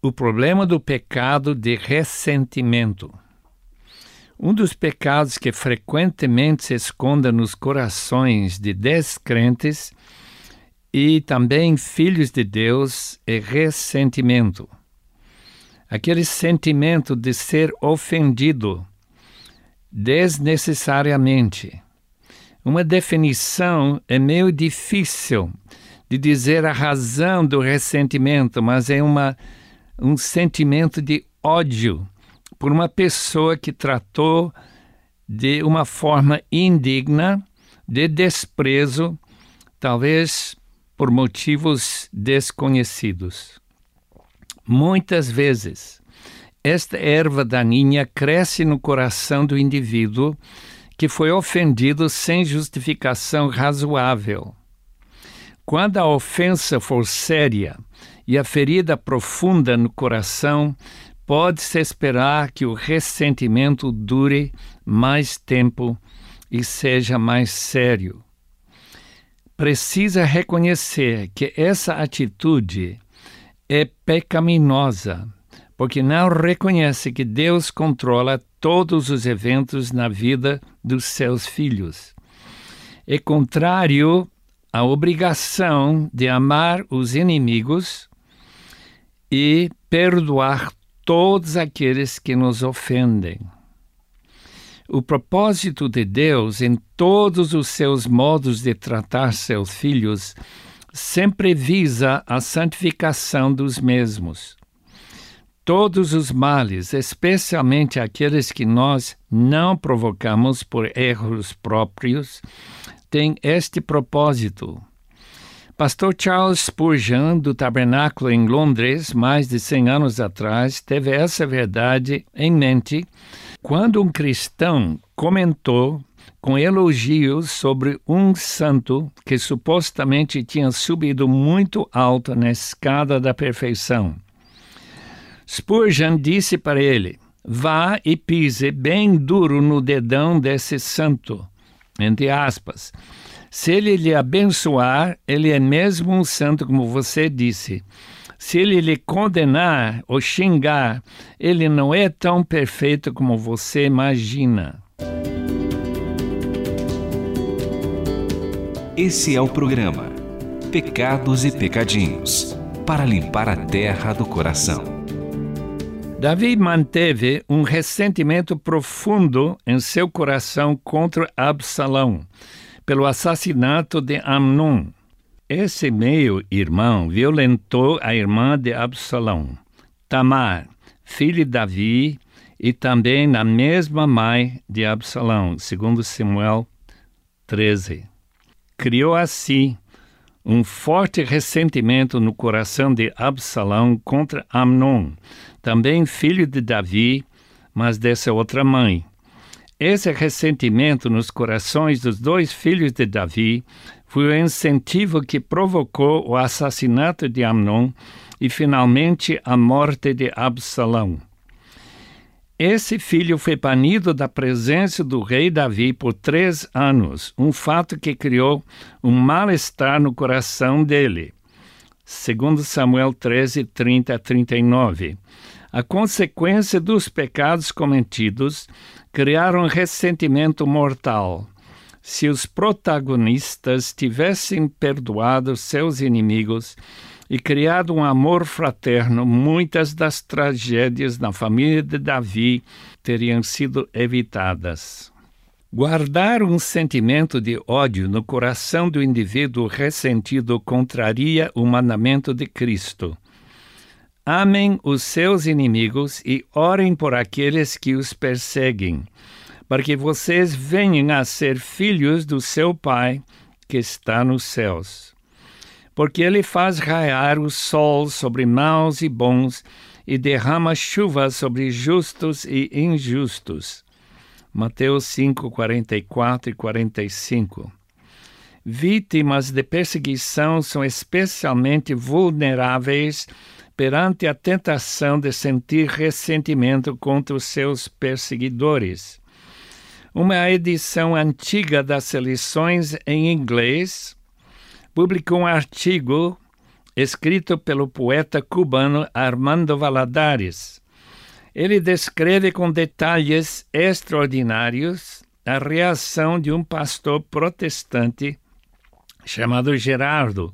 o problema do pecado de ressentimento. Um dos pecados que frequentemente se esconde nos corações de descrentes e também filhos de Deus é ressentimento. Aquele sentimento de ser ofendido desnecessariamente. Uma definição é meio difícil de dizer a razão do ressentimento, mas é uma, um sentimento de ódio por uma pessoa que tratou de uma forma indigna, de desprezo, talvez por motivos desconhecidos. Muitas vezes, esta erva daninha cresce no coração do indivíduo que foi ofendido sem justificação razoável. Quando a ofensa for séria e a ferida profunda no coração, pode-se esperar que o ressentimento dure mais tempo e seja mais sério. Precisa reconhecer que essa atitude é pecaminosa, porque não reconhece que Deus controla todos os eventos na vida dos seus filhos. É contrário à obrigação de amar os inimigos e perdoar todos aqueles que nos ofendem. O propósito de Deus em todos os seus modos de tratar seus filhos sempre visa a santificação dos mesmos. Todos os males, especialmente aqueles que nós não provocamos por erros próprios, têm este propósito Pastor Charles Spurgeon, do Tabernáculo em Londres, mais de 100 anos atrás, teve essa verdade em mente quando um cristão comentou com elogios sobre um santo que supostamente tinha subido muito alto na escada da perfeição. Spurgeon disse para ele: Vá e pise bem duro no dedão desse santo, entre aspas se ele lhe abençoar, ele é mesmo um santo, como você disse. Se ele lhe condenar ou xingar, ele não é tão perfeito como você imagina. Esse é o programa Pecados e Pecadinhos para limpar a terra do coração. Davi manteve um ressentimento profundo em seu coração contra Absalão pelo assassinato de Amnon. Esse meio-irmão violentou a irmã de Absalão, Tamar, filha de Davi, e também na mesma mãe de Absalão, segundo Samuel 13. Criou assim um forte ressentimento no coração de Absalão contra Amnon, também filho de Davi, mas dessa outra mãe. Esse ressentimento nos corações dos dois filhos de Davi foi o incentivo que provocou o assassinato de Amnon e finalmente a morte de Absalão. Esse filho foi banido da presença do rei Davi por três anos, um fato que criou um mal-estar no coração dele. Segundo Samuel 13, 30 a 39. A consequência dos pecados cometidos criaram ressentimento mortal. Se os protagonistas tivessem perdoado seus inimigos e criado um amor fraterno, muitas das tragédias na família de Davi teriam sido evitadas. Guardar um sentimento de ódio no coração do indivíduo ressentido contraria o mandamento de Cristo. Amem os seus inimigos e orem por aqueles que os perseguem, para que vocês venham a ser filhos do seu Pai que está nos céus. Porque ele faz raiar o sol sobre maus e bons e derrama chuva sobre justos e injustos. Mateus 5, 44 e 45. Vítimas de perseguição são especialmente vulneráveis perante a tentação de sentir ressentimento contra os seus perseguidores. Uma edição antiga das lições em inglês publicou um artigo escrito pelo poeta cubano Armando Valadares. Ele descreve com detalhes extraordinários a reação de um pastor protestante chamado Gerardo,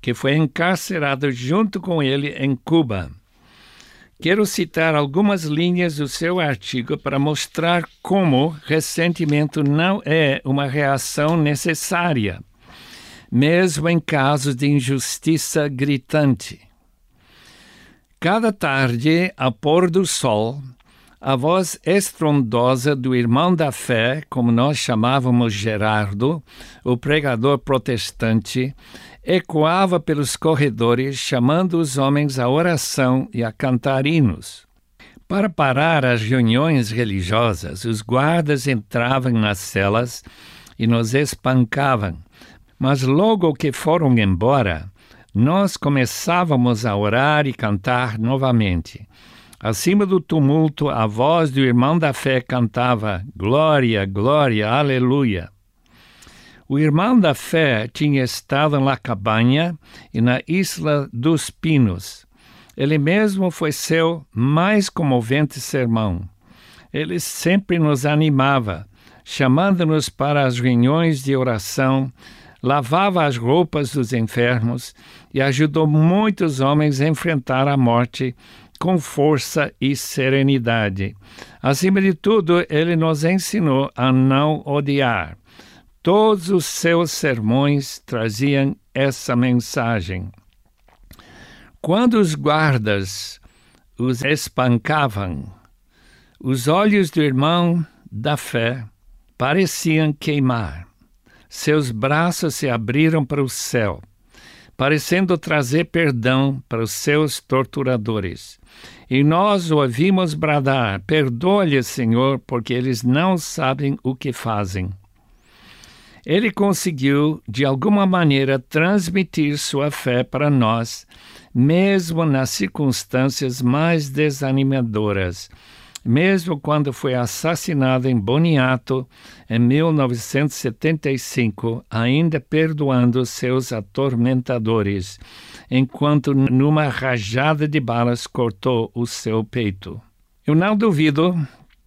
que foi encarcerado junto com ele em Cuba. Quero citar algumas linhas do seu artigo para mostrar como ressentimento não é uma reação necessária mesmo em casos de injustiça gritante. Cada tarde, ao pôr do sol, a voz estrondosa do irmão da fé, como nós chamávamos Gerardo, o pregador protestante, ecoava pelos corredores, chamando os homens à oração e a cantar hinos. Para parar as reuniões religiosas, os guardas entravam nas celas e nos espancavam, mas logo que foram embora, nós começávamos a orar e cantar novamente. Acima do tumulto, a voz do irmão da fé cantava: Glória, glória, aleluia. O irmão da fé tinha estado na cabanha e na Isla dos Pinos. Ele mesmo foi seu mais comovente sermão. Ele sempre nos animava, chamando-nos para as reuniões de oração lavava as roupas dos enfermos e ajudou muitos homens a enfrentar a morte com força e serenidade. Acima de tudo, ele nos ensinou a não odiar. Todos os seus sermões traziam essa mensagem. Quando os guardas os espancavam, os olhos do irmão da fé pareciam queimar. Seus braços se abriram para o céu, parecendo trazer perdão para os seus torturadores. E nós o ouvimos bradar: Perdoa-lhes, Senhor, porque eles não sabem o que fazem. Ele conseguiu, de alguma maneira, transmitir sua fé para nós, mesmo nas circunstâncias mais desanimadoras mesmo quando foi assassinado em Boniato em 1975, ainda perdoando seus atormentadores, enquanto numa rajada de balas cortou o seu peito. Eu não duvido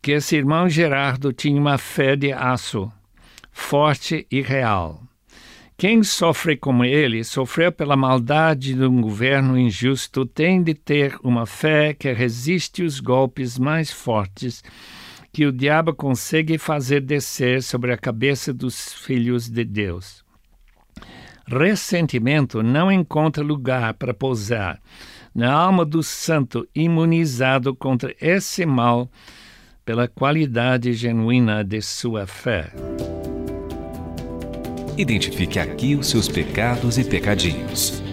que esse irmão Gerardo tinha uma fé de aço, forte e real. Quem sofre como ele, sofreu pela maldade de um governo injusto, tem de ter uma fé que resiste os golpes mais fortes que o diabo consegue fazer descer sobre a cabeça dos filhos de Deus. Ressentimento não encontra lugar para pousar na alma do santo imunizado contra esse mal pela qualidade genuína de sua fé. Identifique aqui os seus pecados e pecadinhos.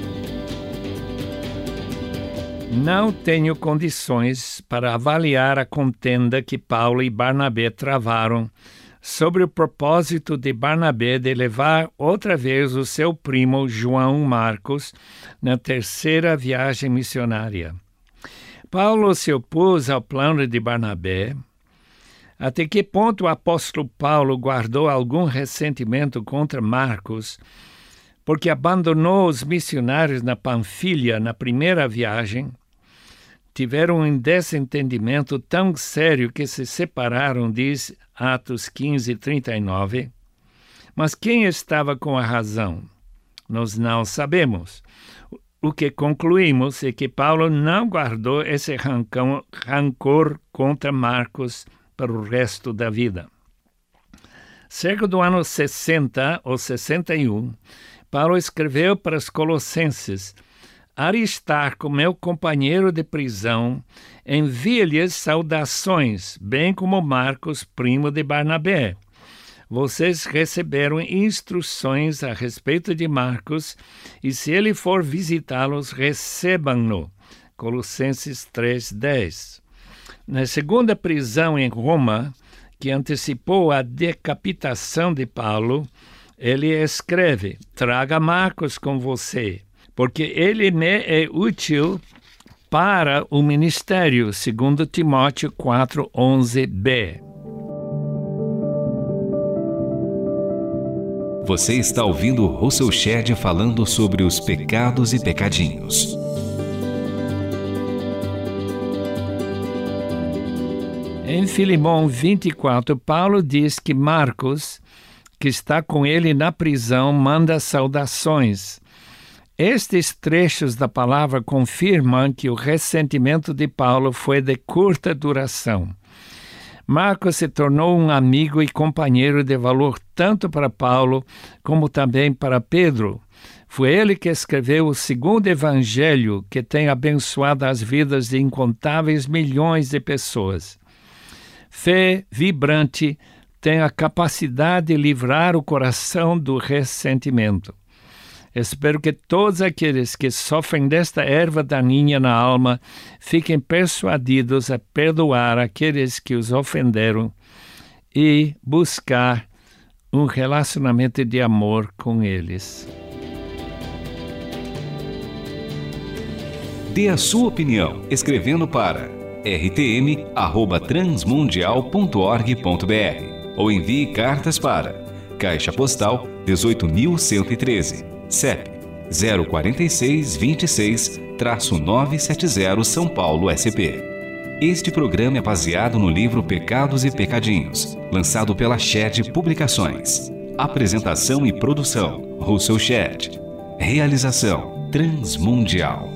Não tenho condições para avaliar a contenda que Paulo e Barnabé travaram sobre o propósito de Barnabé de levar outra vez o seu primo João Marcos na terceira viagem missionária. Paulo se opôs ao plano de Barnabé, até que ponto o apóstolo Paulo guardou algum ressentimento contra Marcos, porque abandonou os missionários na Panfilha na primeira viagem? Tiveram um desentendimento tão sério que se separaram, diz Atos 15, 39. Mas quem estava com a razão? Nós não sabemos. O que concluímos é que Paulo não guardou esse rancor contra Marcos para o resto da vida. Cerca do ano 60 ou 61, Paulo escreveu para os Colossenses: Aristarco, meu companheiro de prisão, envia-lhes saudações, bem como Marcos, primo de Barnabé. Vocês receberam instruções a respeito de Marcos, e se ele for visitá-los, recebam-no Colossenses 3:10. Na segunda prisão em Roma, que antecipou a decapitação de Paulo, ele escreve: Traga Marcos com você, porque ele me é útil para o ministério, segundo Timóteo 4:11b. Você está ouvindo Russell Shedd falando sobre os pecados e pecadinhos. Em Filimão 24, Paulo diz que Marcos, que está com ele na prisão, manda saudações. Estes trechos da palavra confirmam que o ressentimento de Paulo foi de curta duração. Marcos se tornou um amigo e companheiro de valor tanto para Paulo como também para Pedro. Foi ele que escreveu o segundo evangelho que tem abençoado as vidas de incontáveis milhões de pessoas. Fé vibrante tem a capacidade de livrar o coração do ressentimento. Espero que todos aqueles que sofrem desta erva daninha na alma fiquem persuadidos a perdoar aqueles que os ofenderam e buscar um relacionamento de amor com eles. Dê a sua opinião escrevendo para rtm@transmundial.org.br ou envie cartas para Caixa Postal 18113, CEP 04626-970 São Paulo SP. Este programa é baseado no livro Pecados e Pecadinhos, lançado pela Shed Publicações. Apresentação e produção: Russell Shed. Realização: Transmundial.